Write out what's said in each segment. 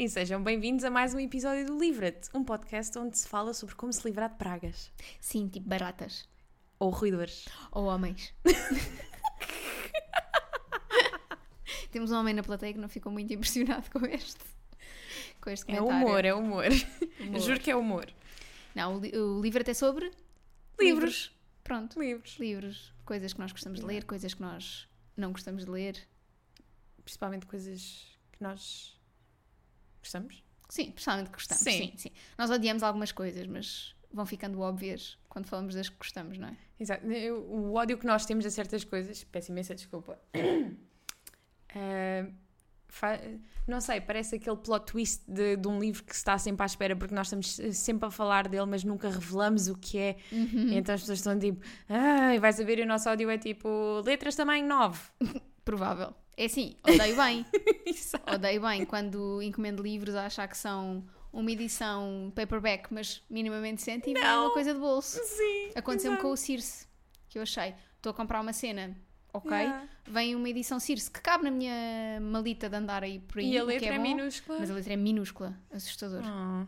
E sejam bem-vindos a mais um episódio do Livra-te, um podcast onde se fala sobre como se livrar de pragas Sim, tipo baratas. ou ruidores. Ou homens. Temos um homem na plateia que não ficou muito impressionado com este. Com este É comentário. humor, é humor. Humor. Juro que é humor. Não, o, o livro até sobre Livros. Pronto. Livros. Livros. Coisas que nós gostamos de ler, coisas que nós não gostamos de ler. Principalmente coisas que nós gostamos. Sim, personalmente gostamos. Sim. Sim. sim, Nós odiamos algumas coisas, mas vão ficando óbvias quando falamos das que gostamos, não é? Exato. O ódio que nós temos a certas coisas, peço imensa desculpa. Ah, fa- não sei, parece aquele plot twist de, de um livro que se está sempre à espera porque nós estamos sempre a falar dele, mas nunca revelamos o que é. Uhum. Então as pessoas estão tipo, ai, vai saber, e o nosso ódio é tipo letras tamanho 9. Provável. É assim, odeio bem. Odeio bem quando encomendo livros a achar que são uma edição paperback, mas minimamente decente e vem Não. uma coisa de bolso. Sim. Aconteceu-me com o Circe, que eu achei. Estou a comprar uma cena, ok? Yeah. Vem uma edição Circe que cabe na minha malita de andar aí por aí. E a que letra é, bom, minúscula. Mas a letra é minúscula, assustador. Oh,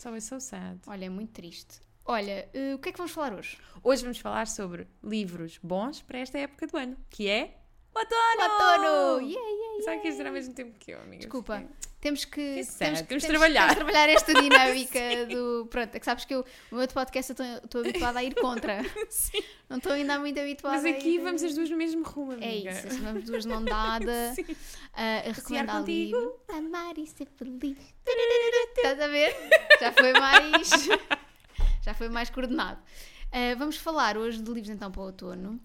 so it's so sad. Olha, é muito triste. Olha, eh, o que é que vamos falar hoje? Hoje vamos falar sobre livros bons para esta época do ano, que é outono! Outono! Yeah, yeah, Sabe que isto era ao mesmo tempo que eu, amiga? Desculpa. Temos que, Que temos, temos de temos- trabalhar. temos trabalhar esta dinâmica do. Pronto, é que sabes que eu, o meu outro podcast eu estou- estou habituada a ir contra. Sim. Não estou ainda muito habituada Mas a aqui ir- vamos as duas no mesmo rumo, É amiga. isso, assim, vamos duas mão dada Sim. a, a recomendar contigo. livro. Amar e ser feliz. Estás a ver? Já foi mais. Já foi mais coordenado. Ah, vamos falar hoje de livros então para o outono.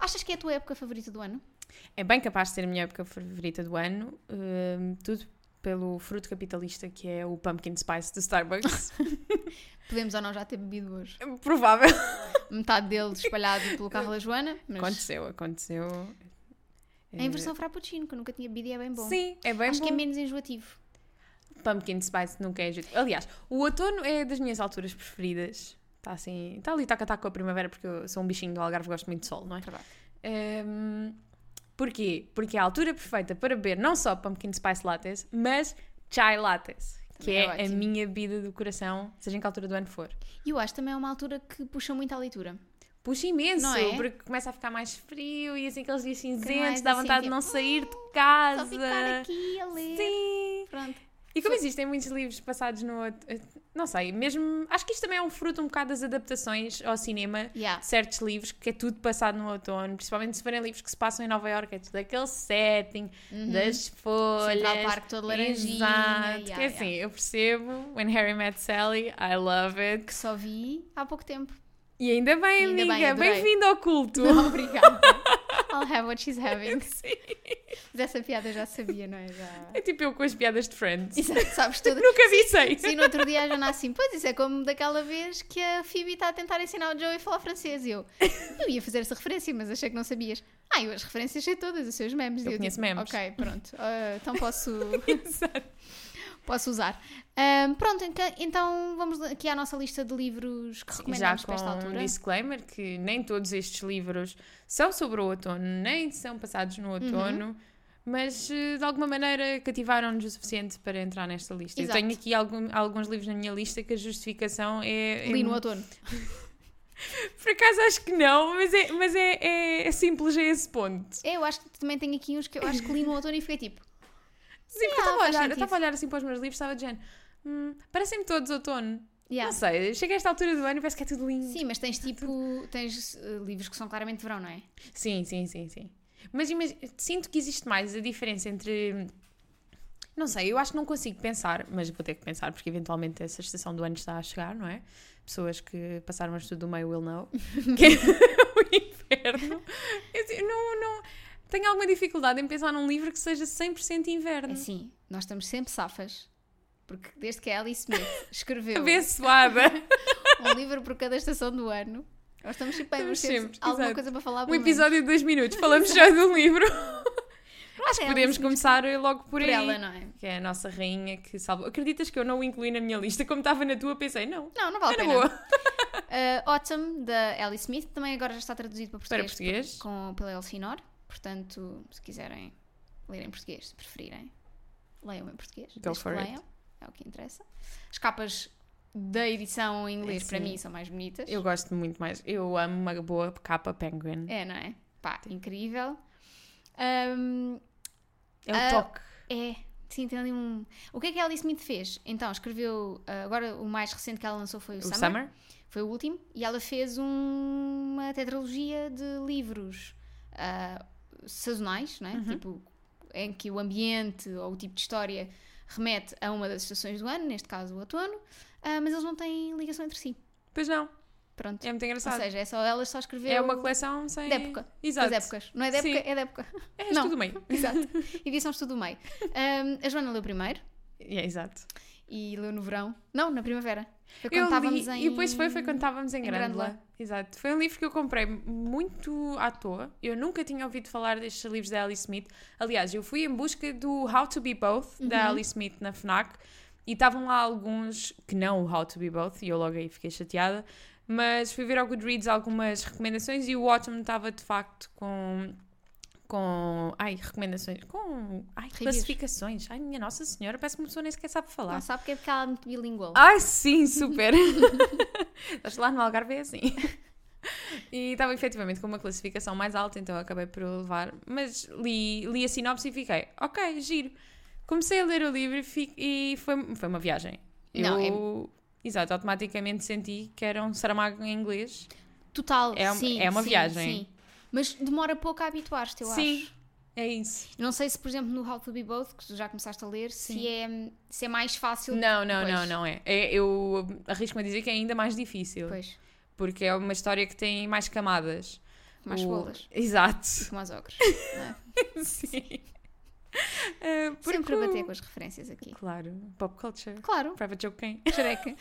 Achas que é a tua época favorita do ano? É bem capaz de ser a minha época favorita do ano, hum, tudo pelo fruto capitalista que é o pumpkin spice do Starbucks. Podemos ou não já ter bebido hoje. Provável. Metade dele espalhado pelo carro da Joana, mas Aconteceu, aconteceu. é em versão frappuccino, que eu nunca tinha bebido e é bem bom. Sim, é bem Acho bom. que é menos enjoativo. Pumpkin Spice nunca é jeito. Aliás, o outono é das minhas alturas preferidas. Está assim, está ali, taca taca com a primavera, porque eu sou um bichinho do Algarve, gosto muito de sol, não é? Verdade. Ehm, porquê? Porque é a altura perfeita para beber não só Pumpkin Spice Lattes, mas Chai Lattes, que é, é a minha bebida do coração, seja em que altura do ano for. E eu acho também é uma altura que puxa muito à leitura. Puxa imenso, é? porque começa a ficar mais frio e assim aqueles dias cinzentos, dá assim, vontade de tipo, não sair de casa. Só ficar aqui a ler. Sim. Pronto. E como existem muitos livros passados no outro. Não sei, mesmo. Acho que isto também é um fruto um bocado das adaptações ao cinema. Yeah. Certos livros, que é tudo passado no outono, principalmente se forem livros que se passam em Nova Iorque, é tudo aquele setting das folhas. Central Park todo laranjinha, Exato. yeah, que é assim, eu percebo. When Harry Met Sally, I love it. Que só vi há pouco tempo. E ainda bem, E ainda bem, amiga. Bem-vindo ao culto. Obrigada. I'll have what she's having. Sim. Mas essa piada eu já sabia, não é? Já... É tipo eu com as piadas de Friends. Exato, sabes tudo. Nunca vi sei. Sim, no outro dia a Jana assim, pois isso é como daquela vez que a Phoebe está a tentar ensinar o Joey a falar francês e eu, eu ia fazer essa referência, mas achei que não sabias. Ah, eu as referências sei todas, os seus memes. Eu E conheço tipo, memes. Ok, pronto, ah, então posso, Exato. Posso usar. Ahm, pronto, então, então vamos aqui à nossa lista de livros que Já recomendamos com para esta um altura. disclaimer que nem todos estes livros são sobre o outono, nem são passados no outono, Uhum. mas eh, de alguma maneira cativaram-nos o suficiente para entrar nesta lista. Exato. Eu tenho aqui algum- alguns livros na minha lista que a justificação é. Li é- no outono. Por acaso acho que não, mas é, mas é, é, é simples a esse ponto. Eu acho que também tenho aqui uns que eu acho que li no outono e fiquei tipo, Sim, porque eu estava a faz olhar, eu estava a olhar assim para os meus livros, estava dizendo, hum, parecem-me todos outono. yeah. Não sei, chega a esta altura do ano e parece que é tudo lindo. Sim, mas tens tipo, tens eh, livros que são claramente verão, não é? Sim, sim, sim, sim. Mas sinto que existe mais a diferença entre. Não sei, eu acho que não consigo pensar, mas vou ter que pensar porque eventualmente essa estação do ano está a chegar, não é? Pessoas que passaram o estudo do meio will know. que é o inverno. Eu, assim, não, não. Tenho alguma dificuldade em pensar num livro que seja 100% inverno. Assim, nós estamos sempre safas. Porque desde que a Alice Smith escreveu Abençoada. um livro por cada estação do ano, nós estamos sempre bem, Estamos sempre, alguma exato. coisa para falar. Um pelo menos. episódio de dois minutos, falamos já do livro. Acho que é, podemos começar logo por, por aí. ela, não é? Que é a nossa rainha que salva. Acreditas que eu não o incluí na minha lista? Como estava na tua, pensei, não. Não, não vale a pena. boa. Uh, Autumn, da Alice Smith, também agora já está traduzido para Para português, português. Com, pela Elsinor. Portanto, se quiserem ler em português, se preferirem. leiam em português. Go for que it. leiam, é o que interessa. As capas da edição em inglês, É, para sim. mim, são mais bonitas. Eu gosto muito mais. Eu amo uma boa capa penguin. É, não é? Pá, incrível. Ahm, É o Ah, toque. é, sim, tem ali um. O que é que a Alice Smith fez? Então, escreveu. ah, agora, o mais recente que ela lançou foi o, O Summer. Summer? Foi o último. E ela fez um- uma tetralogia de livros ah, sazonais, não é? Uhum. Tipo, em que o ambiente ou o tipo de história remete a uma das estações do ano, neste caso o outono, ah, mas eles não têm ligação entre si. Pois não. Pronto. É muito Ou engraçado. seja, é só elas só escrever é uma coleção sem. de época. Exato. das épocas. Não é de época, Sim. é de época. É Não. tudo meio. Exato. Edições tudo meio. Ahm, a Joana leu primeiro É, exato. E leu no verão. Não, na primavera. Foi quando Eu estávamos li, em. E depois foi, foi quando estávamos em, em Grândola. Grândola. Exato. Foi um livro que eu comprei muito à toa. Eu nunca tinha ouvido falar destes livros da Alice Smith. Aliás, eu fui em busca do How to Be Both, da Uhum. Alice Smith, na FNAC. E estavam lá alguns que não o How to Be Both. E eu logo aí fiquei chateada. Mas fui ver ao Goodreads algumas recomendações e o Autumn estava de facto com... Com. Ai, recomendações. Com. Ai, Reviews. classificações. Ai, minha Nossa Senhora, parece que uma pessoa nem sequer sabe falar. Não sabe porque é porque ela é muito bilingual. Ai, sim, super. Estás lá no Algarve é assim. E estava efetivamente com uma classificação mais alta, então eu acabei por levar. Mas li, li a sinopse e fiquei, ok, giro. Comecei a ler o livro e, e foi, foi uma viagem. Não, é- eu, exato, automaticamente senti que era um Saramago em inglês. Total, É um- sim, é uma sim, viagem. sim. Mas demora pouco a habituar-te, eu Sim. acho. É isso. Não sei se, por exemplo, no How to Be Both, que tu já começaste a ler, se é, se é mais fácil. Não, não, Pois. não, não é. é eu arrisco-me a dizer que é ainda mais difícil. Pois, Porque é uma história que tem mais camadas. mais O- bolas. Exato. Como os ogros. não é? Sim. Eh, porque Sempre a bater com as referências aqui. Claro, pop culture. Claro, Private joke quem? Shrek.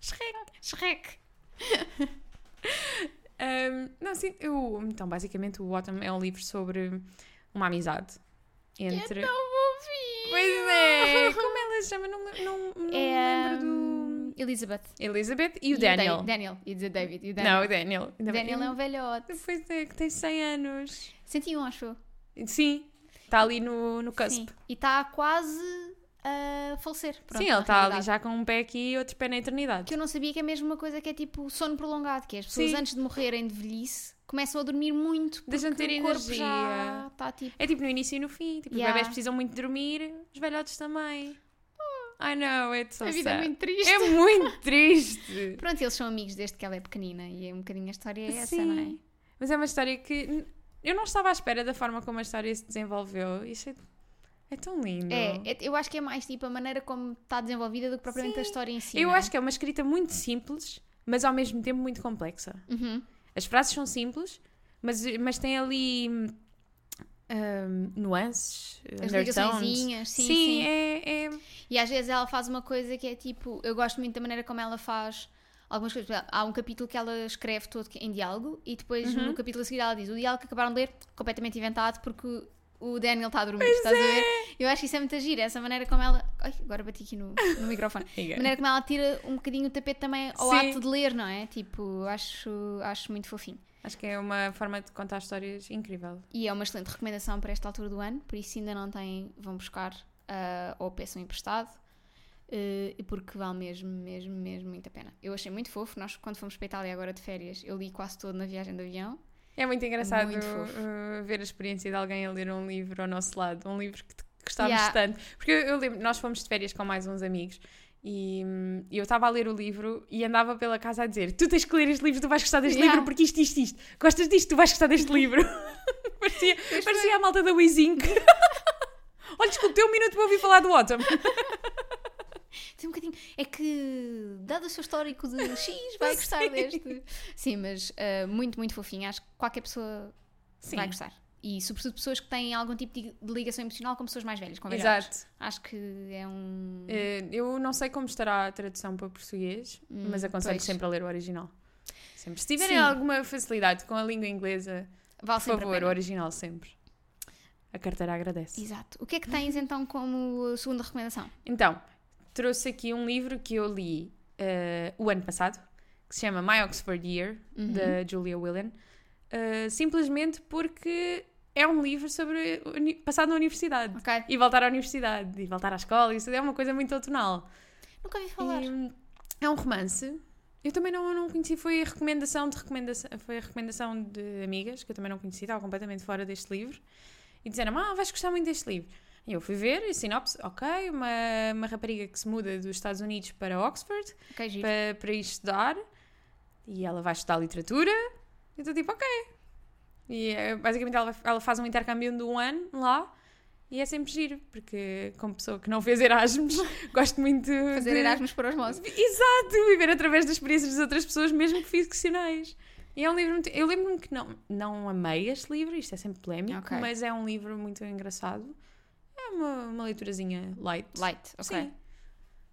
Shrek. Shrek. Um, não, sim, eu, então, basicamente, o Autumn é um livro sobre uma amizade entre. Não vou ouvir. Pois é! Como ela se chama? Não, não, não me É lembro do. hum, Elizabeth. Elizabeth e o Da- Daniel. Daniel. E dizer David. E o Não, Daniel. o Daniel. Daniel é um velhote. Pois é, que tem 100 anos. 101, acho. Sim, está ali no, no cusp. Sim. E está quase a falecer. Pronto, Sim, ele está ali já com um pé aqui e outro pé na eternidade. Que eu não sabia que é mesmo uma coisa que é tipo sono prolongado, que é as pessoas Sim. antes de morrerem de velhice começam a dormir muito porque Deixam de ter o corpo energia. já está tipo... É tipo no início e no fim. Tipo, Yeah. os bebés precisam muito dormir, os velhotes também. I know, it's so a vida é sad. muito triste. É muito triste. Pronto, eles são amigos desde que ela é pequenina e é um bocadinho a história é essa, Sim. não é? Mas é uma história que eu não estava à espera da forma como a história se desenvolveu. Isso é, é tão lindo. É, é- eu acho que é mais tipo a maneira como está desenvolvida do que propriamente a Sim. história em si. eu é? acho que é uma escrita muito simples, mas ao mesmo tempo muito complexa. Uhum. As frases são simples, mas, mas tem ali hum, nuances, As ligaçõezinhas, sim, sim. É, é- E às vezes ela faz uma coisa que é tipo, eu gosto muito da maneira como ela faz algumas coisas. Há um capítulo que ela escreve todo em diálogo e depois Uhum. no capítulo a seguir ela diz o diálogo que acabaram de ler, completamente inventado porque o Daniel está a dormir, estás a ver? Eu acho que isso é muito giro, essa maneira como ela. Ai, agora bati aqui no, no microfone. A maneira como ela tira um bocadinho o tapete também ao Sim. ato de ler, não é? Tipo, acho, acho muito fofinho. Acho que é uma forma de contar histórias incrível. E é uma excelente recomendação para esta altura do ano, por isso ainda não têm, vão buscar ah, ou peçam emprestado, eh, porque vale mesmo, mesmo, mesmo muito a pena. Eu achei muito fofo, nós quando fomos para a Itália agora de férias, eu li quase todo na viagem de avião. É muito engraçado Muito fofo. uh, ver a experiência de alguém a ler um livro ao nosso lado, um livro que gostávamos Yeah. tanto. Porque eu, eu lembro, nós fomos de férias com mais uns amigos e hum, eu estava a ler o livro e andava pela casa a dizer: Tu tens que ler este livro, tu vais gostar deste Yeah. livro porque isto, isto, isto. Gostas disto, tu vais gostar deste livro. parecia parecia a malta da Wizink. Olha, desculpe, tem um minuto para ouvir falar do Autumn. Tem um bocadinho. É que, dado o seu histórico de X, vai gostar Sim. deste. Sim, mas ah, muito, muito fofinho. Acho que qualquer pessoa Sim. vai gostar. E sobretudo pessoas que têm algum tipo de ligação emocional com pessoas mais velhas, com velhotes. Exato. Acho que é um. Eh, eu não sei como estará a tradução para português, Hum, mas aconselho pois. sempre a ler o original. Sempre. Se tiverem Sim. alguma facilidade com a língua inglesa, Vale por favor, o original sempre. A carteira agradece. Exato. O que é que tens então como segunda recomendação? Então, trouxe aqui um livro que eu li eh, o ano passado, que se chama My Oxford Year, Uhum. da Julia Whelan, eh, simplesmente porque é um livro sobre passado na universidade. Ok. E voltar à universidade, e voltar à escola, isso é uma coisa muito outonal. Nunca ouvi falar. E, hum, é um romance. Eu também não, não conheci, foi a recomendação de recomendação, foi a recomendação de amigas, que eu também não conheci, estava completamente fora deste livro. E disseram ah, vais gostar muito deste livro. E eu fui ver, e sinopse, ok, uma, uma rapariga que se muda dos Estados Unidos para Oxford, Ok, giro. para, para ir estudar, e ela vai estudar literatura, e eu estou tipo, ok. E eh, basicamente ela, ela faz um intercâmbio de um ano lá, e é sempre giro, porque como pessoa que não fez Erasmus, gosto muito Fazer de... Erasmus para os moços. Exato, viver através das experiências das outras pessoas, mesmo que ficcionais. E é um livro muito... Eu lembro-me que não, não amei este livro, isto é sempre polémico, Ok. mas é um livro muito engraçado. É uma, uma leiturazinha light. Light, ok. Sim.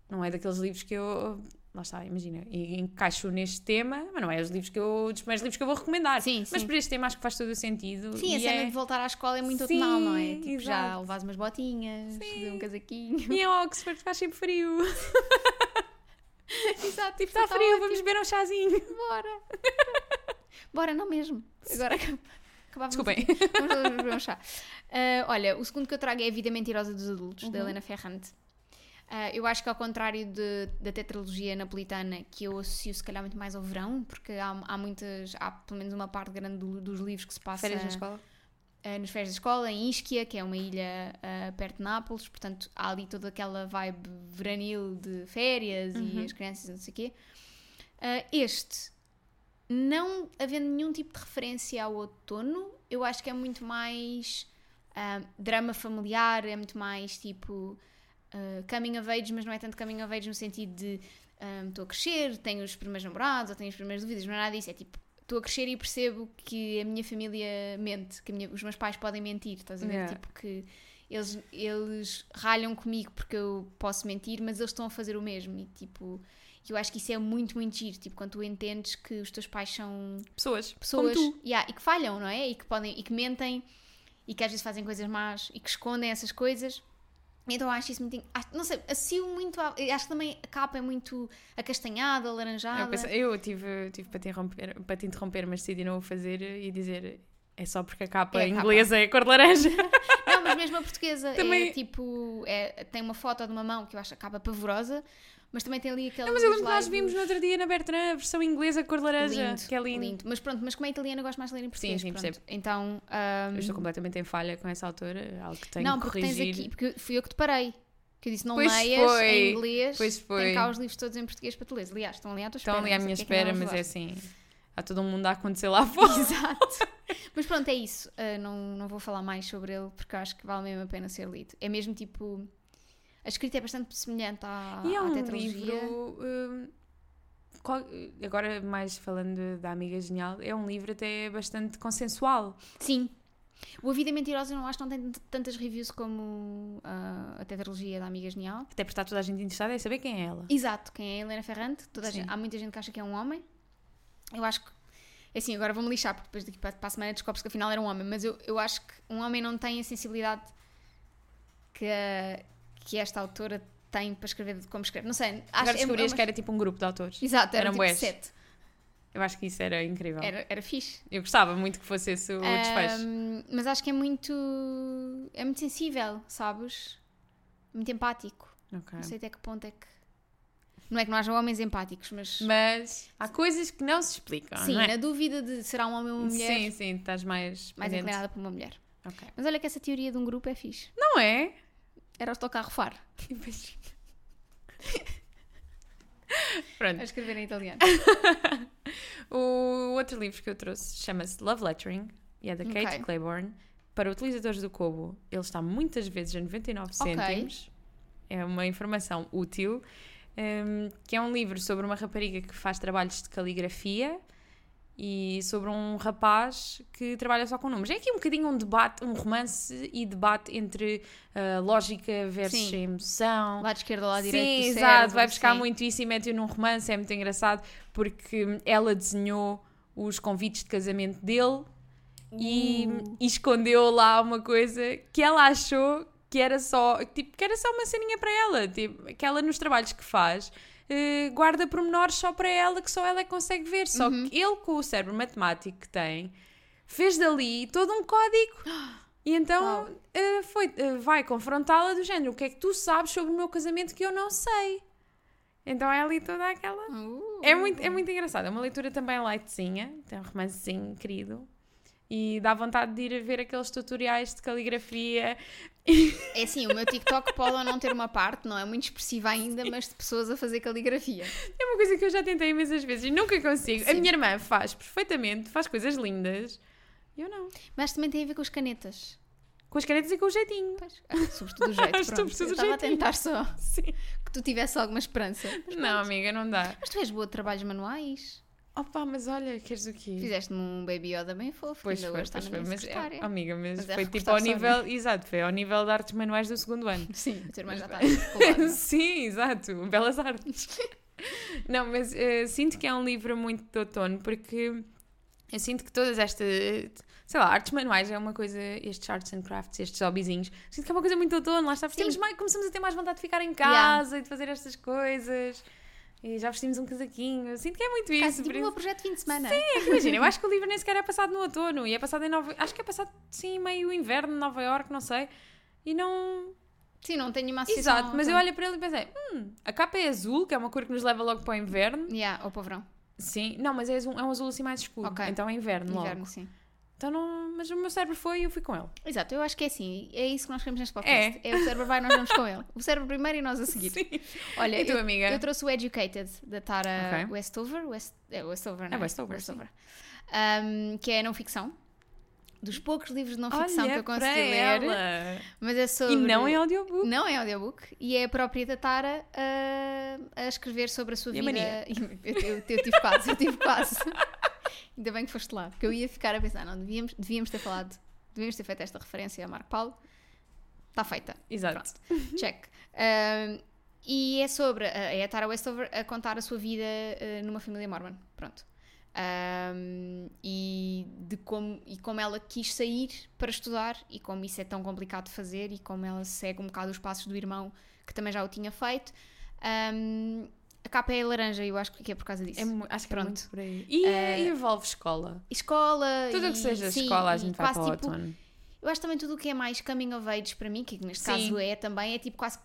Não é daqueles livros que eu. Lá está, imagina, encaixo neste tema, mas não é os livros que eu, dos primeiros livros que eu vou recomendar. Sim, Mas sim. para este tema acho que faz todo o sentido. Sim, a cena é... de voltar à escola é muito Sim, não é? Tipo, já exato. levas umas botinhas, fazer um casaquinho. E em Oxford faz sempre frio. Exato, tipo, Está frio, vamos beber um chazinho. Bora. Bora, não mesmo. Agora acab- acabávamos Desculpem. Vamos todos beber um chá. Ah, olha, o segundo que eu trago é A Vida Mentirosa dos Adultos, Uhum. da Helena Ferrante. Ah, eu acho que ao contrário de- da tetralogia napolitana, que eu associo se calhar muito mais ao verão, porque há, há muitas, há pelo menos uma parte grande do- dos livros que se passa Férias na escola? ah, nas férias da escola, em Ischia, que é uma ilha ah, perto de Nápoles, portanto há ali toda aquela vibe veranil de férias e Uhum. as crianças e não sei o quê. Ah, este, não havendo nenhum tipo de referência ao outono, eu acho que é muito mais ah, drama familiar, é muito mais tipo ah, coming of age, mas não é tanto coming of age no sentido de ah, estou a crescer, tenho os primeiros namorados ou tenho as primeiras dúvidas, não é nada disso, é tipo estou a crescer e percebo que a minha família mente, que minha- os meus pais podem mentir, estás a ver? Yeah. Tipo que eles, eles ralham comigo porque eu posso mentir, mas eles estão a fazer o mesmo e tipo, eu acho que isso é muito, muito giro, tipo, quando tu entendes que os teus pais são Pessoas. pessoas Como tu. yeah, e que falham, não é? E que podem, e que mentem e que às vezes fazem coisas más e que escondem essas coisas. Então acho isso muito. acho- não sei, associo muito. a- acho que também a capa é muito acastanhada, alaranjada. Eu, pensei- eu tive, tive para, te interromper, para te interromper, mas decidi não o fazer e dizer é só porque a capa É a capa. inglesa é cor de laranja. Não, mas mesmo a portuguesa Também- é tipo. É, tem uma foto de uma mão que eu acho a capa pavorosa, mas também tem ali aqueles. Não, mas eu lembro que nós vimos no outro dia na Bertrand a versão inglesa cor laranja, Lindo, que é lindo. Mas pronto, mas como é italiana, eu gosto mais de ler em português. sim, pronto. percebo. Então. Eu ahm, estou completamente em falha com essa autora, algo que tenho não, que porque corrigir. tens aqui, porque fui eu que te parei. Que eu disse, não Pois leias foi, em inglês. pois foi. Tem cá os livros todos em português para tu leres. Aliás, estão ali à tua espera. Estão ali à não minha porque é espera, não mas é assim, há todo um mundo a acontecer lá fora. Exato. Mas pronto, é isso. Uh, não, não vou falar mais sobre ele porque eu acho que vale mesmo a pena ser lido. É mesmo tipo. A escrita é bastante semelhante à, E é à um tetralogia. livro. hum, qual- agora, mais falando da Amiga Genial, é um livro até bastante consensual. Sim. O A Vida Mentirosa eu não acho que não tem tantas reviews como uh, a tetralogia da Amiga Genial. Até porque está toda a gente interessada em saber quem é ela. Exato, quem é a Helena Ferrante. Toda gente- há muita gente que acha que é um homem. Eu acho que. é Assim, agora vou-me lixar, porque depois daqui para, para a semana descobre-se que afinal era um homem. Mas eu, eu acho que um homem não tem a sensibilidade que, a- que esta autora tem para escrever como escreve. Não sei. Acho, Agora é- descobrias é uma- que era tipo um grupo de autores. Exato, era eram tipo sete. Eu acho que isso era incrível. Era, era fixe. Eu gostava muito que fosse esse o desfecho. Mas acho que é muito. É muito sensível, sabes? Muito empático. Ok. Não sei até que ponto é que. Não é que não haja homens empáticos, mas. Mas há coisas que não se explicam, sim, não é? na dúvida de será um homem ou uma mulher, Sim, sim, estás mais mais inclinada para uma mulher. Ok. Mas olha que essa teoria de um grupo é fixe. Não é? Era o autocarro far. Pronto. A escrever em italiano. O outro livro que eu trouxe chama-se Love Lettering e é da Kate Ok. Claiborne. Para utilizadores do Kobo, ele está muitas vezes a 99 Ok. cêntimos. É uma informação útil. hum, que é um livro sobre uma rapariga que faz trabalhos de caligrafia e sobre um rapaz que trabalha só com números. É aqui um bocadinho um debate, um romance e debate entre ah, lógica versus Sim. emoção. Lado esquerdo ou lado direito. Sim, exato, cérebro, vai buscar sim. muito isso e mete-o num romance, é muito engraçado porque ela desenhou os convites de casamento dele e, Uh. e escondeu lá uma coisa que ela achou que era só, tipo, que era só uma ceninha para ela, tipo, que ela nos trabalhos que faz eh, guarda pormenores só para ela que só ela é que consegue ver, só Uhum. que ele com o cérebro matemático que tem fez dali todo um código. E então uh, foi, uh, vai confrontá-la do género: o que é que tu sabes sobre o meu casamento que eu não sei? Então é ali toda aquela. Uh. É muito, é muito engraçado. É uma leitura também lightzinha, tem um romancezinho querido. E dá vontade de ir a ver aqueles tutoriais de caligrafia. É assim, o meu TikTok pode ou não ter uma parte, não é muito expressiva ainda, mas de pessoas a fazer caligrafia. É uma coisa que eu já tentei imensas vezes e nunca consigo. A Sim. minha irmã faz perfeitamente, faz coisas lindas. Eu não. Mas também tem a ver com as canetas. Com as canetas e com o jeitinho. Pois, ah, sobretudo o jeito, pronto. Sobretudo Eu estava a tentar só Sim. que tu tivesse alguma esperança. Mas, Não, pronto. amiga, não dá. Mas tu és boa de trabalhos manuais. Opa, mas olha, queres o quê? Fizeste-me um Baby Yoda bem fofo, Pois ainda foi, hoje está pois na minha Mas, é, amiga, mas, Mas é foi tipo recortar ao nível. Exato, foi ao nível de artes manuais do segundo ano. Sim, a tua irmã já está colada. Sim, exato, belas artes. Não, mas eh, sinto que é um livro muito de outono porque eu sinto que todas estas, sei lá, artes manuais é uma coisa, estes arts and crafts, estes hobbyzinhos, sinto que é uma coisa muito outono, lá está, mais, começamos a ter mais vontade de ficar em Yeah. casa e de fazer estas coisas. E já vestimos um casaquinho, sinto que é muito isso. tipo por o isso- meu projeto de fim de semana. Imagina, eu acho que o livro nem sequer é passado no outono e é passado em Nova Acho que é passado, sim, meio inverno, Nova York, não sei. E não. Sim, não tenho uma associação. Exato, mas eu olhei para ele e pensei: hum, a capa é azul, que é uma cor que nos leva logo para o inverno. Yeah, ou para o verão. Sim, não, mas é, azul- é um azul assim mais escuro. Ok. Então é inverno, logo. Inverno, sim. Então não. Mas o meu cérebro foi e eu fui com ele. Exato, eu acho que é assim. É isso que nós queremos neste podcast. É, o cérebro vai e nós vamos com ele. O cérebro primeiro e nós a seguir. Sim. Olha, E tu, eu, amiga? eu trouxe o Educated, da Tara Ok. Westover. West, é Westover, não É Westover, sim. Um, que é não ficção. Dos poucos livros de não ficção Olha que eu consegui ler. ela. Mas é sobre... E não em audiobook. Não é audiobook. E é a própria da Tara a, a escrever sobre a sua E a vida. mania. Eu, eu, eu tive quase, eu tive quase. Ainda bem que foste lá, porque eu ia ficar a pensar, não, devíamos, devíamos ter falado, devíamos ter feito esta referência a Marco Paulo. Está feita. Exato. Check. Um, e é sobre, é a Tara Westover a contar a sua vida uh, numa família mormon. Pronto. Um, e de como, e como ela quis sair para estudar e como isso é tão complicado de fazer e como ela segue um bocado os passos do irmão que também já o tinha feito. Um, a capa é laranja e eu acho que é por causa disso. É acho que é Pronto. muito por aí. E, e envolve escola. Escola Tudo o que seja sim, escola, a gente vai para o tipo, outono. Eu acho também tudo o que é mais coming of age para mim, que neste Sim. caso é também, é tipo quase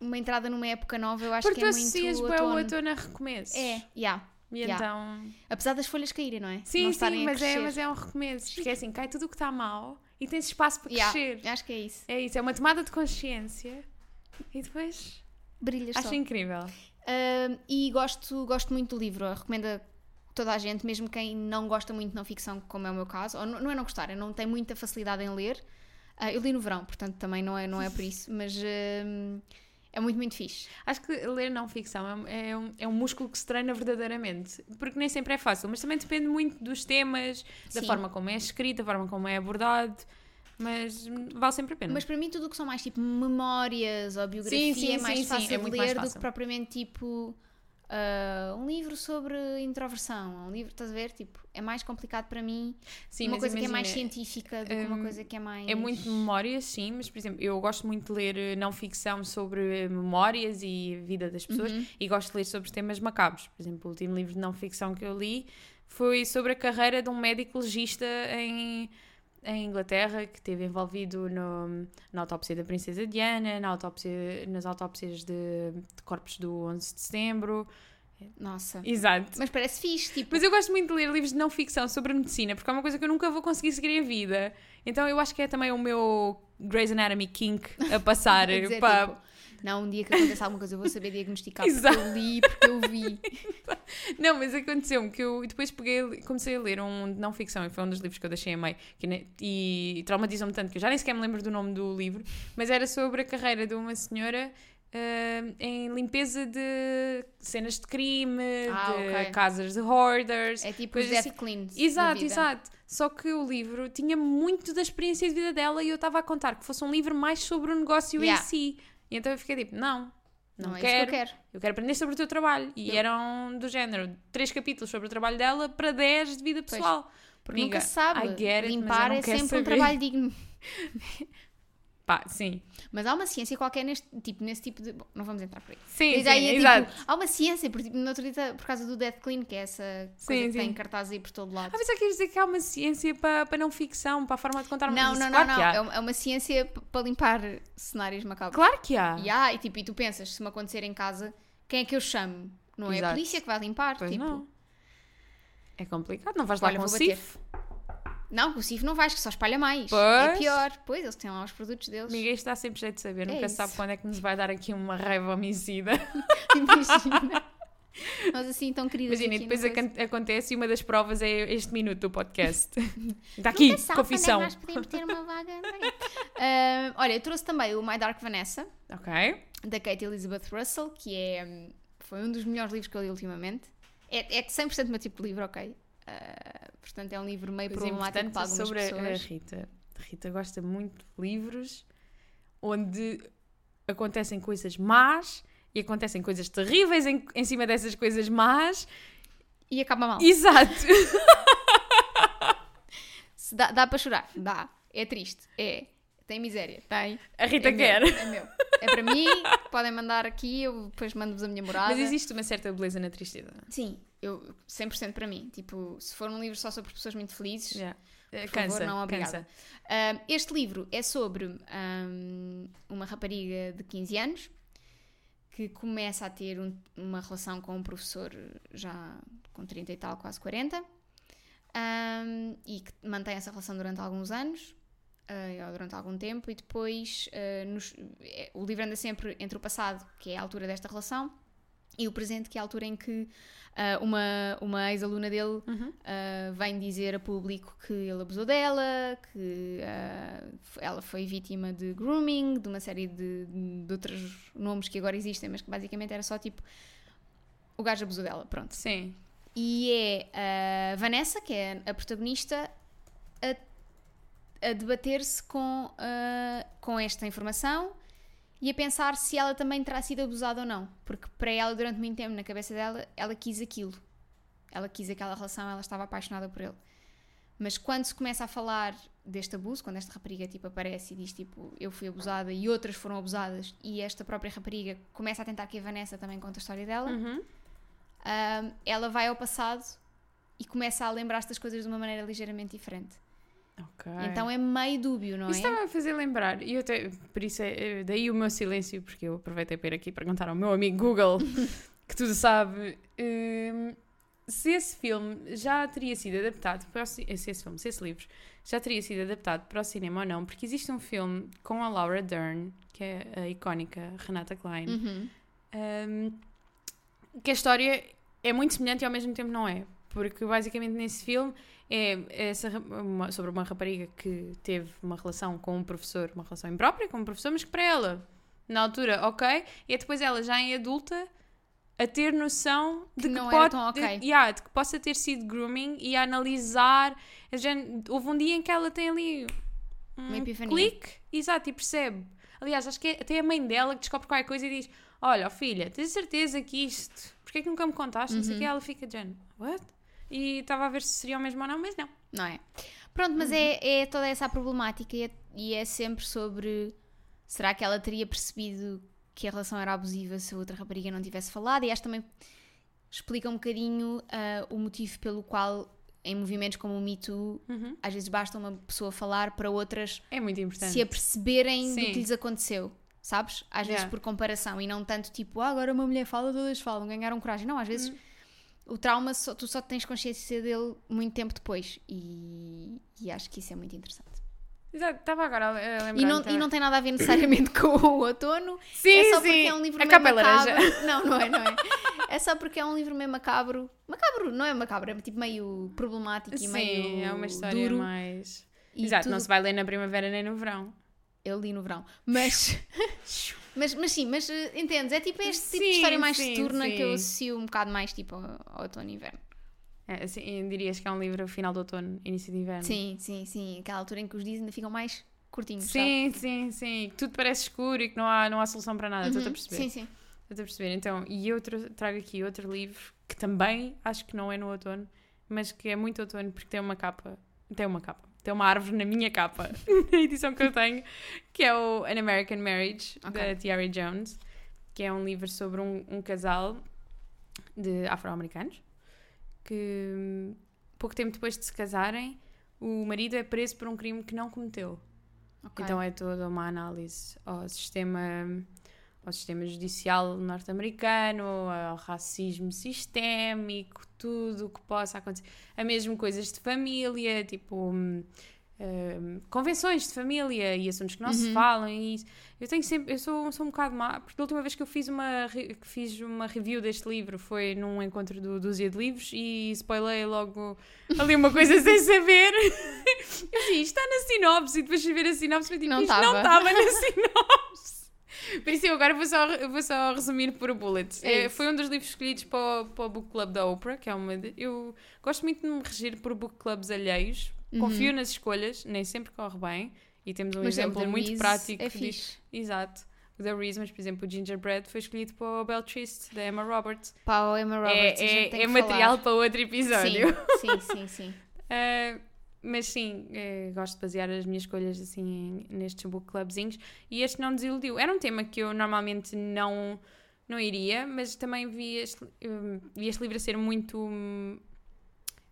uma entrada numa época nova, eu acho Porque que é tu muito associas bem outono. o outono a recomeços. É, yeah. E Yeah. então. Apesar das folhas caírem, não é? Sim, não sim, mas é, mas é um recomeço. Porque é assim, cai tudo o que está mal e tens espaço para Yeah, crescer. Acho que é isso. É isso, é uma tomada de consciência. E depois. Brilhas Acho só. incrível. Ahm, e gosto, gosto muito do livro, recomendo a toda a gente, mesmo quem não gosta muito de não ficção, como é o meu caso, ou não, não é não gostar, é não tem muita facilidade em ler. Ah, eu li no verão, portanto também não é, não é por isso, mas ahm, é muito, muito fixe. Acho que ler não ficção é, um- é um, é um músculo que se treina verdadeiramente. Porque nem sempre é fácil, mas também depende muito dos temas, da Sim. forma como é escrito, da forma como é abordado. Mas vale sempre a pena. Mas para mim, tudo o que são mais tipo memórias ou biografia sim, é mais sim, sim, fácil é de ler do que fácil. propriamente tipo ah, um livro sobre introversão. Um livro, estás a ver? Tipo, é mais complicado para mim Sim, uma coisa que é mais imagina, científica do que uma hum, coisa que é mais. É muito memórias, sim, mas por exemplo, eu gosto muito de ler eh, não ficção sobre memórias e vida das pessoas Uhum. e gosto de ler sobre temas macabros. Por exemplo, o último livro de não ficção que eu li foi sobre a carreira de um médico legista em, em Inglaterra que esteve envolvido no, na autópsia da Princesa Diana, na autópsia, nas autópsias de, de corpos do 11 de setembro. Nossa. Exato. Mas parece fixe, tipo. Mas eu gosto muito de ler livros de não ficção sobre medicina, porque é uma coisa que eu nunca vou conseguir seguir em vida. Então eu acho que é também o meu Grey's Anatomy kink a passar dizer, para. tipo, não, um dia que aconteça alguma coisa eu vou saber diagnosticar porque Exato. eu li, porque eu vi. Não, mas aconteceu-me que eu depois peguei, comecei a ler um de não ficção e foi um dos livros que eu deixei a meio que e traumatizou-me tanto que eu já nem sequer me lembro do nome do livro, mas era sobre a carreira de uma senhora. ah, em limpeza de cenas de crime, Ah, de ok. casas de hoarders, É tipo Coisas assim. Cleans. Exato, exato. Só que o livro tinha muito da experiência de vida dela e eu estava a contar que fosse um livro mais sobre o negócio Yeah. em si. E então eu fiquei tipo, não, não, Não, é quero. que eu quero. Eu quero aprender sobre o teu trabalho. E Eu- eram do género três capítulos sobre o trabalho dela para 10 de vida Pois. pessoal. Porque Amiga, nunca sabe. It, Limpar é sempre um saber. trabalho digno. Pá, sim. Mas há uma ciência qualquer neste tipo, nesse tipo de. Bom, não vamos entrar por aí. Sim, Mas sim, aí é tipo, exato. há uma ciência, por, tipo, dia, por causa do Death Clean, que é essa coisa Sim, que tem sim. cartazes aí por todo lado. Ah, mas queres dizer que há uma ciência para, para não ficção, para a forma de contar uma Não, não, não, claro não. É uma- É ciência para limpar cenários macabros. Claro que há. E há, e tipo, e tu pensas, se me acontecer em casa, quem é que eu chamo? Não é a polícia que vai limpar? Pois tipo, não. É complicado, não vais lá Olha, com o vou bater. Não, com o CIF não vais, que só espalha mais. Pois. É pior. Pois, eles têm lá os produtos deles. Ninguém está sempre jeito de saber, É nunca se sabe quando é que nos vai dar aqui uma raiva homicida. Imagina. Nós assim tão queridas Imagina, e depois acontece e uma das provas é este minuto do podcast. Está aqui, Nunca confissão. é que nós podemos ter uma vaga. Ah, olha, eu trouxe também o My Dark Vanessa, Ok. da Kate Elizabeth Russell, que é, hum, foi um dos melhores livros que eu li ultimamente. É, é 100% o meu tipo de livro, ok? Ah, portanto, é um livro meio Coisa problemático importante para algumas sobre a- a pessoas. Rita. A Rita gosta muito de livros onde acontecem coisas más e acontecem coisas terríveis em, em cima dessas coisas más. E acaba mal. Exato. Dá, dá para chorar? Dá. É triste. É. Tem miséria. Tem. A Rita é quer. Meu, é meu. É para mim. Podem mandar aqui. Eu depois mando-vos a minha morada. Mas existe uma certa beleza na tristeza. Sim. Eu, 100% para mim. Tipo, se for um livro só sobre pessoas muito felizes, Yeah. Eh, Por favor, Cansa, não, obrigada. Um, este livro é sobre um, uma rapariga de 15 anos que começa a ter um- uma relação com um professor já com 30 e tal, quase 40, um, e que mantém essa relação durante alguns anos, uh, ou durante algum tempo, e depois uh, nos- o livro anda sempre entre o passado, que é a altura desta relação, e o presente, que é a altura em que uh, uma, uma ex-aluna dele Uhum. Uh, vem dizer a público que ele abusou dela, que uh, ela foi vítima de grooming, de uma série de, de outros nomes que agora existem, mas que basicamente era só tipo o gajo abusou dela, pronto. Sim. E é a Vanessa, que é a protagonista, a, a debater-se com, com esta informação e a pensar se ela também terá sido abusada ou não. Porque para ela, durante muito tempo, na cabeça dela, ela quis aquilo. Ela quis aquela relação, ela estava apaixonada por ele. Mas quando se começa a falar deste abuso, quando esta rapariga tipo, aparece e diz tipo, eu fui abusada e outras foram abusadas, e esta própria rapariga começa a tentar que a Vanessa também conte a história dela, Uhum. um, ela vai ao passado e começa a lembrar-se das coisas de uma maneira ligeiramente diferente. Ok. Então é meio dúbio, não Isso é? estava a fazer lembrar, e eu até, por isso é, é daí o meu silêncio, porque eu aproveitei para ir aqui perguntar ao meu amigo Google, que tudo sabe, hum, se esse filme já teria sido adaptado para o, ci- se esse filme, se esse livro já teria sido adaptado para o cinema ou não, porque existe um filme com a Laura Dern, que é a icónica Renata Klein, Uhum. hum, que a história é muito semelhante e ao mesmo tempo não é. Porque basicamente nesse filme é essa, ra- uma- sobre uma rapariga que teve uma relação com um professor, uma relação imprópria com um professor, mas que para ela, na altura, ok, e depois ela já em adulta a ter noção de Que que, não pode, tão ok. de, yeah, de que possa ter sido grooming e a analisar. Houve um dia em que ela tem ali um clique, exato, e percebe. Aliás, acho que é até a mãe dela que descobre qualquer coisa e diz: Olha, filha, tens certeza que isto, porque é que nunca me contaste? Não sei Uhum. o que, ela fica, Jen, what? E estava a ver se seria o mesmo ou não, mas não. Não é? Pronto, mas Uhum. é, é toda essa a problemática e é, e é sempre sobre será que ela teria percebido que a relação era abusiva se a outra rapariga não tivesse falado? E acho que também explica um bocadinho ah, o motivo pelo qual em movimentos como o Me Too Uhum. às vezes basta uma pessoa falar para outras É muito importante. se aperceberem do Sim. que lhes aconteceu. Sabes? Às vezes Yeah. por comparação e não tanto tipo, ah, agora uma mulher fala, todas falam, ganharam coragem. Não, às vezes Hum. O trauma só- tu só tens consciência dele muito tempo depois e, e acho que isso é muito interessante. Exato, estava agora a lembrar. E não, e não tem nada a ver necessariamente com o outono, Sim, é só sim. porque é um livro a meio macabro. laranja. Não, não é, não é. É só porque é um livro meio macabro. Macabro, não é macabro, é tipo meio problemático e Sim, meio é uma história duro. mais. e Exato, não tudo- se vai ler na primavera nem no verão. Eu li no verão. Mas, mas, mas sim, mas eh, entendes? É tipo este tipo de Sim, história mais sim, soturna que eu sim. associo um bocado mais tipo ao, ao outono e inverno. É, assim, dirias que é um livro final de outono, início de inverno. Sim, sim, sim. Aquela altura em que os dias ainda ficam mais curtinhos. sabe? Sim, sim, sim. Que tudo parece escuro e que não há, não há solução para nada. Estou-te a Uhum, perceber. Sim, sim. Estou a perceber. Então, e outro, trago aqui outro livro que também acho que não é no outono, mas que é muito outono porque tem uma capa. Tem uma capa. Tem uma árvore na minha capa, na edição que eu tenho, que é o An American Marriage, Ok. da Thierry Jones, que é um livro sobre um, um casal de afro-americanos que pouco tempo depois de se casarem, o marido é preso por um crime que não cometeu. Ok. Então é toda uma análise ao sistema, ao sistema judicial norte-americano, ao racismo sistémico, tudo o que possa acontecer. A mesmo coisas de família, tipo hum, hum, convenções de família e assuntos que não se Uhum. falam. E isso. eu tenho sempre, eu sou, sou um bocado má, porque da última vez que eu fiz uma, que fiz uma review deste livro foi num encontro do Dúzia de Livros e spoilei logo ali uma coisa sem saber. Eu disse, isto está na sinopse e depois fui ver a sinopse e tipo, Não isto não estava. estava na sinopse. Por isso eu agora vou só, vou só resumir por bullets. É É, foi um dos livros escolhidos para o, para o Book Club da Oprah, que é uma de, Eu gosto muito de me regir por book clubs alheios. Uhum. Confio nas escolhas, nem sempre corre bem. E temos um Mas é, exemplo muito prático é fixe. Exato. O The Reese, mas por exemplo o Gingerbread foi escolhido para o Beltrist, da Emma Roberts. Pá, o Emma Roberts, é tem é, é que material falar. para outro episódio. Sim, sim, sim, sim. Uh, mas sim, eh, gosto de basear as minhas escolhas assim nestes book clubzinhos e este não desiludiu. Era um tema que eu normalmente não, não iria, mas também vi este, hum, vi este livro a ser muito.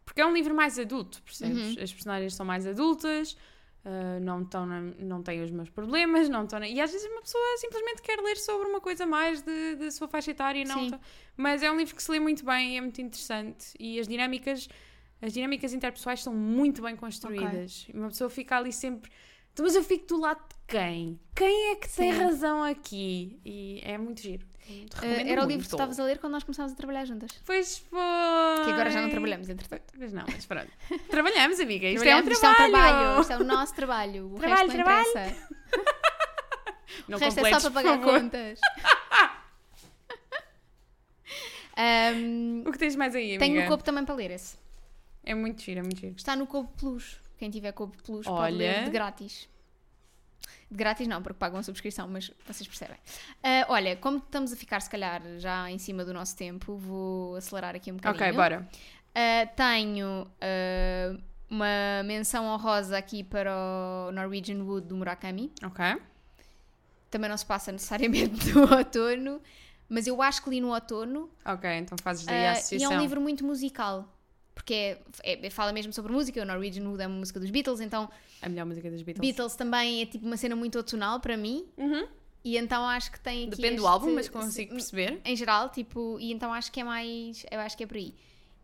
Porque é um livro mais adulto, percebes? As personagens são mais adultas, uh, não, estão não têm os meus problemas, não estão e às vezes uma pessoa simplesmente quer ler sobre uma coisa mais de, de sua faixa etária, e não Sim. mas é um livro que se lê muito bem é muito interessante e as dinâmicas as dinâmicas interpessoais são muito bem construídas. E Uma pessoa fica ali sempre. "Então, Mas eu fico do lado de quem? Quem é que tem Sim. razão aqui? E é muito giro. Uh, era o livro que tu estavas a ler quando nós começámos a trabalhar juntas. Pois foi. Que agora já não trabalhamos, entretanto. Mas não, mas pronto. Trabalhamos, amiga. Isto Trabalhamos, é um isto é um trabalho. trabalho. Isto é o nosso trabalho. O Trabalho, resto não trabalho. interessa. Não o resto é só para pagar contas. Ahm, O que tens mais aí, amiga? tenho no Cobo também para ler esse. É muito giro, é muito giro. Está no Cobo Plus. Quem tiver Cobo Plus pode Olha. ler de grátis. De grátis não, porque pagam a subscrição, mas vocês percebem. Ah, olha, como estamos a ficar, se calhar, já em cima do nosso tempo, vou acelerar aqui um bocadinho. Ok, bora. Ah, tenho ah, uma menção honrosa aqui para o Norwegian Wood do Murakami. Ok. Também não se passa necessariamente no outono, mas eu acho que li no outono. Ok, então fazes daí a ah, e é associação. um livro muito musical. Porque é- é- fala mesmo sobre música, o Norwegian Wood é uma música dos Beatles, então A melhor música das Beatles. Beatles também é tipo uma cena muito outonal para mim. Uhum. E então acho que tem aqui Depende do este- álbum, mas consigo perceber. Em geral, tipo, e então acho que é mais. Eu acho que é por aí.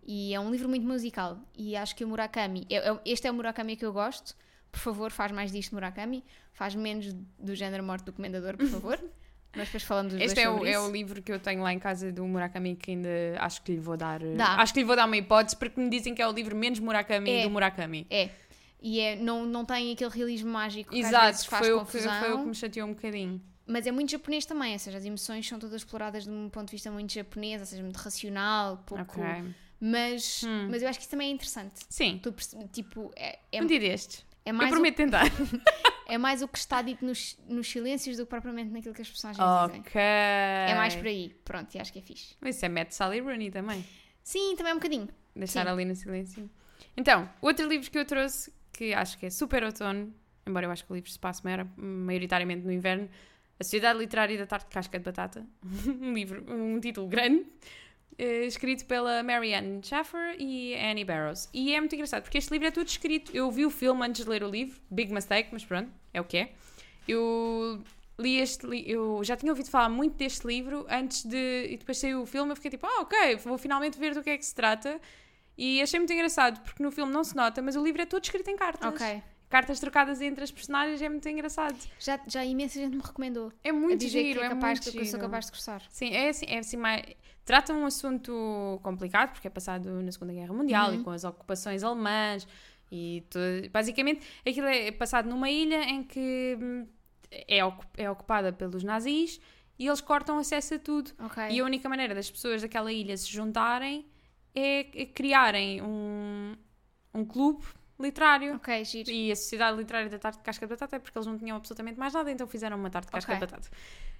E é um livro muito musical. E acho que o Murakami. é- é- este é o Murakami que eu gosto. Por favor, faz mais disto, Murakami. Faz menos do género morte do comendador, por favor. Mas depois falamos dos Este é o, é o livro que eu tenho lá em casa do Murakami que ainda acho que lhe vou dar. eh, Dá. Acho que lhe vou dar uma hipótese porque me dizem que é o livro menos Murakami É. do Murakami. É. E é, não, não tem aquele realismo mágico que Exato, faz foi o, que, confusão. foi o que me chateou um bocadinho. Mas é muito japonês também, ou seja, as emoções são todas exploradas de um ponto de vista muito japonês, ou seja, muito racional, pouco. Ok. Mas, Hum. mas eu acho que isso também é interessante. Sim, Tu tipo, é, é, um dia destes. é Eu mais o, prometo tentar. é mais o que está dito nos, nos silêncios do que propriamente naquilo que as personagens dizem. ok. É mais por aí. Pronto, e acho que é fixe. Mas Isso é Matt Sally Rooney também. Sim, também é um bocadinho. Deixar Sim. ali no silêncio. Então, outro livro que eu trouxe, que acho que é super outono, embora eu acho que o livro se passe maior- maioritariamente no inverno, A Sociedade Literária da Tarte de Casca de Batata. um livro, um título grande, escrito pela Marianne Schaffer e Annie Barrows. E é muito engraçado, porque este livro é tudo escrito. Eu vi o filme antes de ler o livro, big mistake, mas pronto, é o que é. Eu li este li eu já tinha ouvido falar muito deste livro antes de e depois saiu o filme eu fiquei tipo ah ok vou finalmente ver do que é que se trata e achei muito engraçado porque no filme não se nota mas o livro é todo escrito em cartas Ok. Cartas trocadas entre as personagens é muito engraçado Já, já imensa gente me recomendou. é muito giro que é é capaz muito que eu sou giro. capaz de gostar. Sim, é assim, é assim mais... Trata um assunto complicado, porque é passado na Segunda Guerra Mundial Uhum. e com as ocupações alemãs e tudo. Basicamente, aquilo é passado numa ilha em que hum, é, é ocupada pelos nazis e eles cortam acesso a tudo. Ok. E a única maneira das pessoas daquela ilha se juntarem é é criarem um, um clube literário. Ok, giro. E a Sociedade Literária da Tarte de Casca de Batata é porque eles não tinham absolutamente mais nada, então fizeram uma tarte de casca Ok. de batata.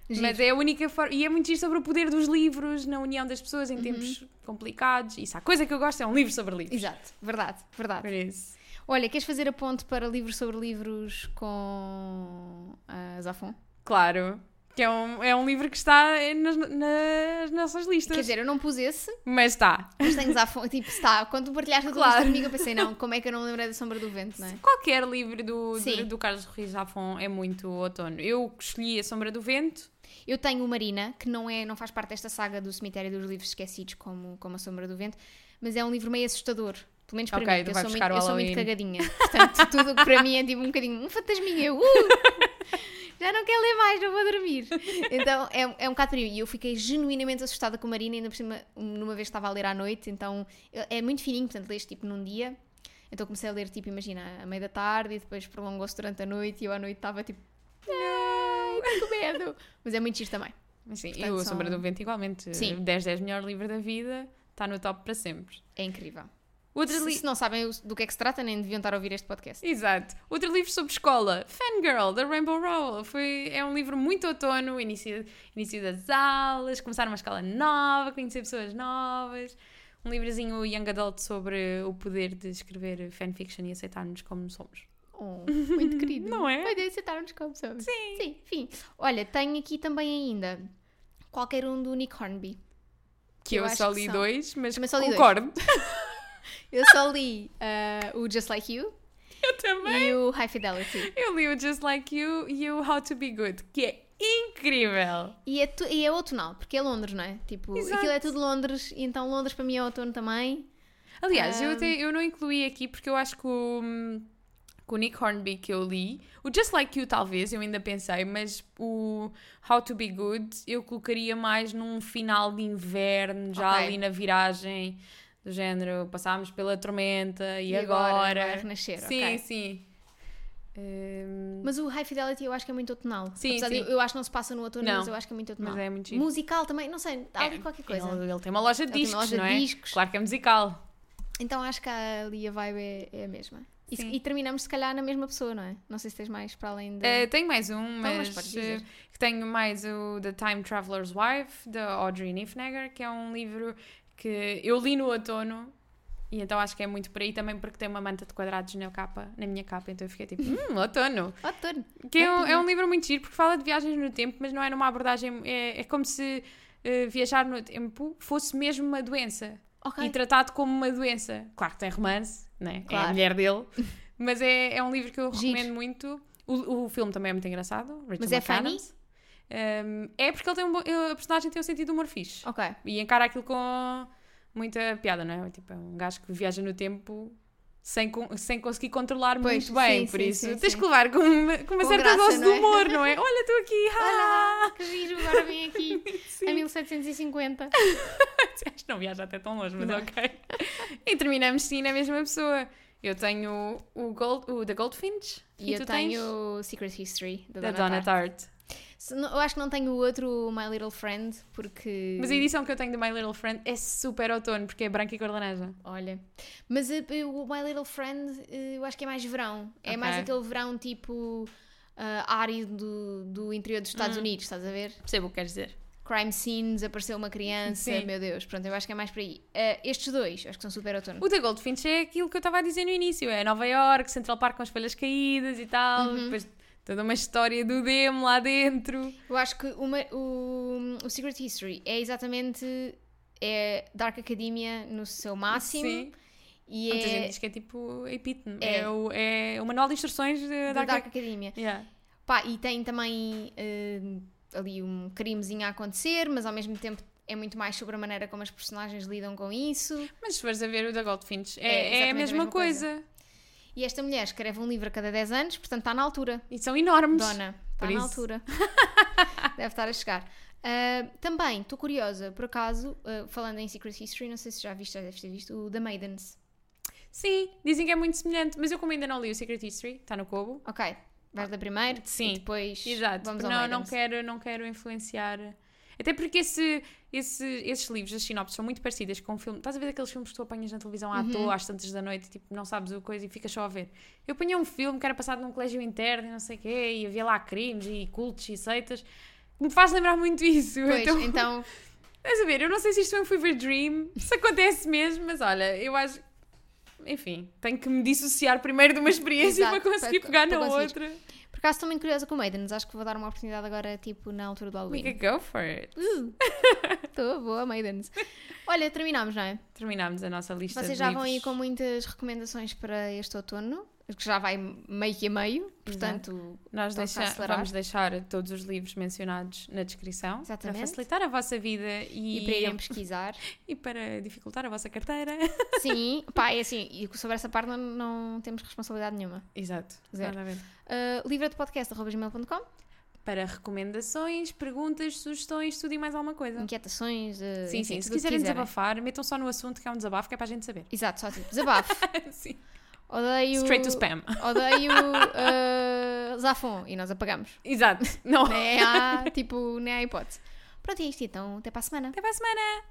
Giro. Mas é a única forma. E é muito giro sobre o poder dos livros na união das pessoas em tempos complicados. Isso, a coisa que eu gosto é um livro sobre livros. Exato, verdade, verdade. Por isso. Olha, queres fazer a ponte para livros sobre livros com a Zafon? Claro. Que é um, é um livro que está nas, nas nossas listas. Quer dizer, eu não pus esse, Mas está. mas tenho Zafon. Tipo, está. Quando tu partilhaste a tua Claro. comigo, eu pensei, não, como é que eu não lembrei da Sombra do Vento, não é? Qualquer livro do, do, do Carlos Ruiz Zafón é muito outono. Eu escolhi A Sombra do Vento. Eu tenho o Marina, que não, é, não faz parte desta saga do Cemitério dos Livros Esquecidos, como, como A Sombra do Vento, mas é um livro meio assustador. Pelo menos para Ok, mim, tu que eu sou, muito, eu sou muito cagadinha. Portanto, tudo o que para mim é tipo um bocadinho um fantasminha. Uh! Já não quero ler mais, não vou dormir. Então é, é um bocado. E eu fiquei genuinamente assustada com a Marina, ainda por cima, numa vez que estava a ler à noite. Então é muito fininho, portanto, lês tipo num dia. Então comecei a ler, tipo, imagina, à meia da tarde e depois prolongou-se durante a noite e eu à noite estava tipo, ai, estou com medo. Mas é muito giro também. Sim, Portanto, eu, A são- Sombra do Vento, igualmente. Sim. 10, 10 melhor livro da vida. Está no top para sempre. É incrível. Outro Se, li- se não sabem do que é que se trata, nem deviam estar a ouvir este podcast. Exato. Outro livro sobre escola, Fangirl, da Rainbow Rowell. Foi, é um livro muito outono, início, início das aulas, começar uma escola nova, conhecer pessoas novas. Um livrozinho young adult sobre o poder de escrever fanfiction e aceitar-nos como somos. Oh, muito querido. Não é? Olha, aceitaram-nos como somos. Sim. Sim, enfim. Olha, tenho aqui também ainda qualquer um do Nick Hornby. Que eu, Eu acho só que li dois, mas só li dois. Eu só li ah, o Just Like You Eu também. e o High Fidelity. Eu li o Just Like You e o How to Be Good, que é incrível. E é, tu- e é outonal, porque é Londres, não é? Tipo, Exato. aquilo é tudo Londres, e então Londres para mim é outono também. Aliás, eu, Ahm. até, eu não incluí aqui porque eu acho que o, que o Nick Hornby que eu li, o Just Like You talvez, eu ainda pensei, mas o How to Be Good eu colocaria mais num final de inverno, já Ok. ali na viragem do género, passámos pela tormenta e, E agora agora. vai renascer, sim, ok. sim. Ahm, Mas o High Fidelity eu acho que é muito outonal. Sim, Apesar sim. eu, eu acho que não se passa no outono, Não. mas eu acho que é muito outonal. mas é muito giro. Musical também, não sei, há ali É, qualquer coisa. Ele, ele tem uma loja de Ele discos, loja não é? discos. Claro que é musical. Então acho que ali a vibe é, é a mesma. E, e terminamos se calhar na mesma pessoa, não é? Não sei se tens mais para além de. Eh, tenho mais um, mas mas podes dizer. eh, que tenho mais o The Time Traveler's Wife, da Audrey Niffenegger, que é um livro que eu li no outono e então acho que é muito por aí também porque tem uma manta de quadrados na capa, na minha capa, então eu fiquei tipo, hum, outono. Outono. Que é um, é um livro muito giro porque fala de viagens no tempo, mas não é numa abordagem, é, é como se eh, viajar no tempo fosse mesmo uma doença Ok. e tratado como uma doença. Claro que tem romance, né? É a Claro. mulher dele, mas é, é um livro que eu Giro. recomendo muito. O, o filme também é muito engraçado. Rachel Mas é funny? Um, é porque ele tem um, a personagem tem um sentido de humor fixe Ok. e encara aquilo com muita piada, não é? Tipo, é um gajo que viaja no tempo sem, sem conseguir controlar Pois, muito bem, sim, por sim, isso sim, tens que levar com uma, com uma Com certa graça, dose de é? humor, não é? Olha, estou aqui, Olá, que giro, agora vim aqui em 1750. Acho que não viaja até tão longe, mas Não. ok. e terminamos sim na mesma pessoa. Eu tenho o, Gold, o The Goldfinch E, eu tu tenho o Secret History da, da Donna, Donna Tartt. Tart. Eu acho que não tenho o outro My Little Friend, porque. Mas a edição que eu tenho do My Little Friend é super outono, porque é branca e cor laranja. Olha. Mas o My Little Friend eh, eu acho que é mais verão. É Ok. mais aquele verão tipo. ah, árido do, do interior dos Estados Hum. Unidos, estás a ver? Percebo o que queres dizer. Crime scenes, apareceu uma criança, Sim. meu Deus, pronto, eu acho que é mais por aí. Ah, estes dois, acho que são super outono. O The Goldfinch é aquilo que eu estava a dizer no início. É Nova York, Central Park com as folhas caídas e tal. Uhum. Depois toda uma história do demo lá dentro. Eu acho que uma- o, o Secret History é exatamente é Dark Academia no seu máximo Sim. e Muita gente é diz que é tipo epítome. É. É, o, é o manual de instruções da Dark, Dark Academia. Yeah. Pá, e tem também eh, ali um crimezinho a acontecer, mas ao mesmo tempo é muito mais sobre a maneira como as personagens lidam com isso. Mas se fores a ver o da Goldfinch, É é, é, a exatamente a mesma, mesma coisa. coisa. E esta mulher escreve um livro a cada 10 anos, portanto está na altura. E são enormes. Dona, está na altura. Deve estar a chegar. Ah, também, estou curiosa, por acaso, ah, falando em Secret History, não sei se já viste, já deves ter visto, o The Maidens. Sim, dizem que é muito semelhante, mas eu como ainda não li o Secret History, está no Kobo. Ok, vais da primeiro Sim, e depois Exato, vamos ao não, não Maidens. quero, não quero influenciar. Até porque esse, esse, esses livros, as sinopses, são muito parecidas com o filme. Estás a ver aqueles filmes que tu apanhas na televisão à Uhum. toa, às tantas da noite, tipo, não sabes o coisa e ficas só a ver. Eu apanhei um filme que era passado num colégio interno e não sei o quê, e havia lá crimes e cultos e seitas. Me faz lembrar muito isso. Pois, Então, então, estás a ver, eu não sei se isto foi um fever dream, se acontece mesmo, mas olha, eu acho. enfim, tenho que me dissociar primeiro de uma experiência Exato, para conseguir para- pegar para na outra. Acaso estou muito curiosa com o Maidens, acho que vou dar uma oportunidade agora, tipo, na altura do Halloween. Mica, go for it. Estou boa, Maidens. Olha, terminamos, não é? Terminámos a nossa lista Vocês já vão aí com muitas recomendações para este outono, que já vai meio que a meio, portanto, Nós a deixa- vamos deixar todos os livros mencionados na descrição Exatamente. para facilitar a vossa vida e, e para irem pesquisar. e para dificultar a vossa carteira. Sim, pá, é assim, e sobre essa parte não, não temos responsabilidade nenhuma. Exato. Zero. Uh, livro de podcast.gmail.com Para recomendações, perguntas, sugestões, tudo e mais alguma coisa. Inquietações, uh, Sim, enfim, sim. Se quiserem quiserem. desabafar, metam só no assunto que é um desabafo que é para a gente saber. Exato, só tipo, desabafo. sim. Odeio. Straight to spam. Odeio uh, Zafon. E nós apagamos. Exato. Não. Nem há, tipo, nem há hipótese. Pronto, é isto então. Até para a semana. Até para a semana.